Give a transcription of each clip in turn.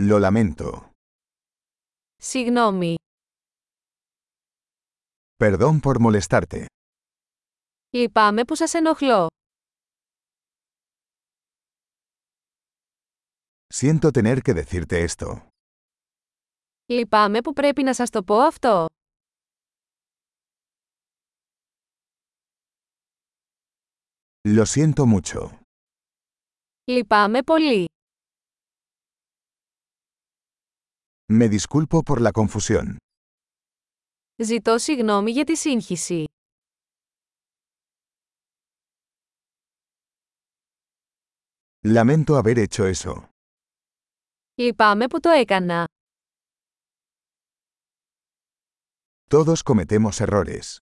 Lo lamento. Συγγνώμη. Perdón por molestarte. Λυπάμαι που σας ενοχλώ. Siento tener que decirte esto. Λυπάμαι που πρέπει να σας το πω αυτό. Lo siento mucho. Λυπάμαι πολύ. Me disculpo por la confusión. Ζητώ συγγνώμη για τη σύγχυση. Lamento haber hecho eso. Λυπάμαι που το έκανα. Todos cometemos errores.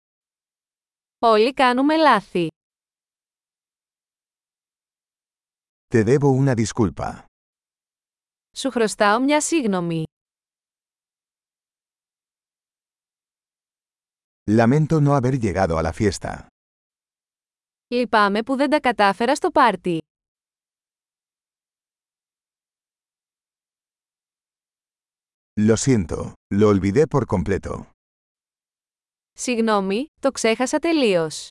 Όλοι κάνουμε λάθη. Te debo una disculpa. Σου χρωστάω μια σύγγνωμη. Lamento no haber llegado a la fiesta. Λυπάμαι που δεν τα κατάφερα στο πάρτι. Lo siento, lo olvidé por completo. Συγγνώμη, το ξέχασα τελείως.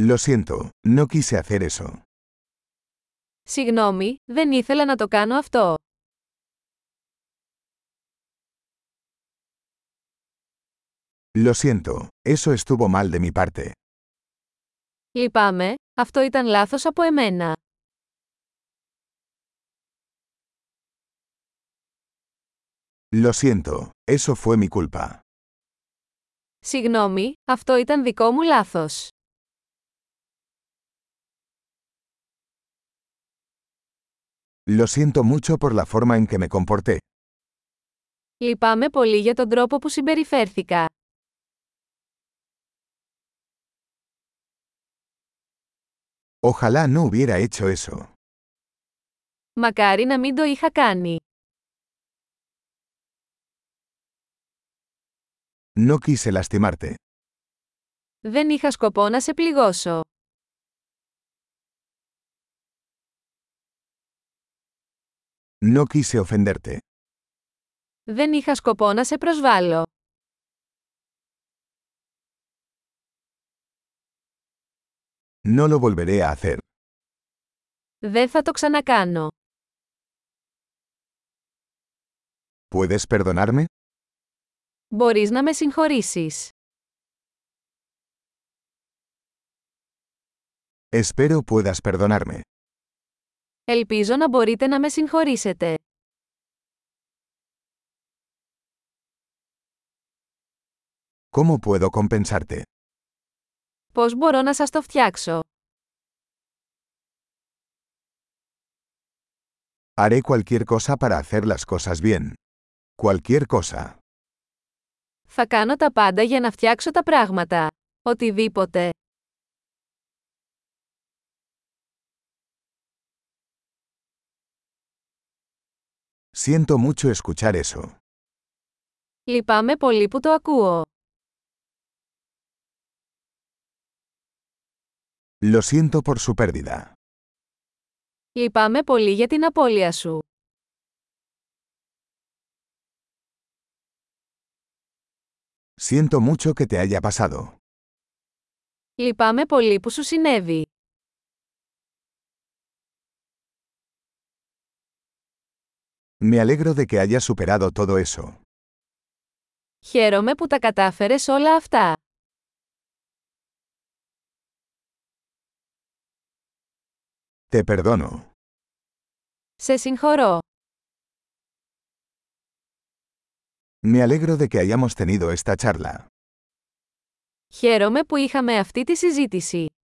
Lo siento, no quise hacer eso. Συγγνώμη, δεν ήθελα να το κάνω αυτό. Lo siento, eso estuvo mal de mi parte. Λυπάμαι, αυτό ήταν λάθος από εμένα. Lo siento, eso fue mi culpa. Συγγνώμη, αυτό ήταν δικό μου λάθος. Lo siento mucho por la forma en que me comporté. Λυπάμαι πολύ για τον τρόπο που συμπεριφέρθηκα. Ojalá no hubiera hecho eso. Μακάρι να μην το είχα κάνει. No quise lastimarte. Δεν είχα σκοπό να σε πληγώσω. No quise ofenderte. Δεν είχα σκοπό να σε προσβάλλω. No lo volveré a hacer. Δεν θα το ξανακάνω. ¿Puedes perdonarme? Μπορείς να με συγχωρήσεις. Espero puedas perdonarme. Ελπίζω να μπορείτε να με συγχωρήσετε. ¿Cómo puedo compensarte? Πώς μπορώ να σας το φτιάξω. Haré cualquier cosa para hacer las cosas bien. Cualquier cosa. Θα κάνω τα πάντα για να φτιάξω τα πράγματα. Οτιδήποτε. Siento mucho escuchar eso. Λυπάμαι πολύ που το ακούω. Lo siento por su pérdida. Λυπάμαι πολύ για την απώλεια σου. Siento mucho que te haya pasado. Λυπάμαι πολύ που σου συνέβη. Me alegro de que hayas superado todo eso. Χαίρομαι που τα κατάφερες όλα αυτά. Te perdono. Σε συγχωρώ. Me alegro de que hayamos tenido esta charla. Χαίρομαι που είχαμε αυτή τη συζήτηση.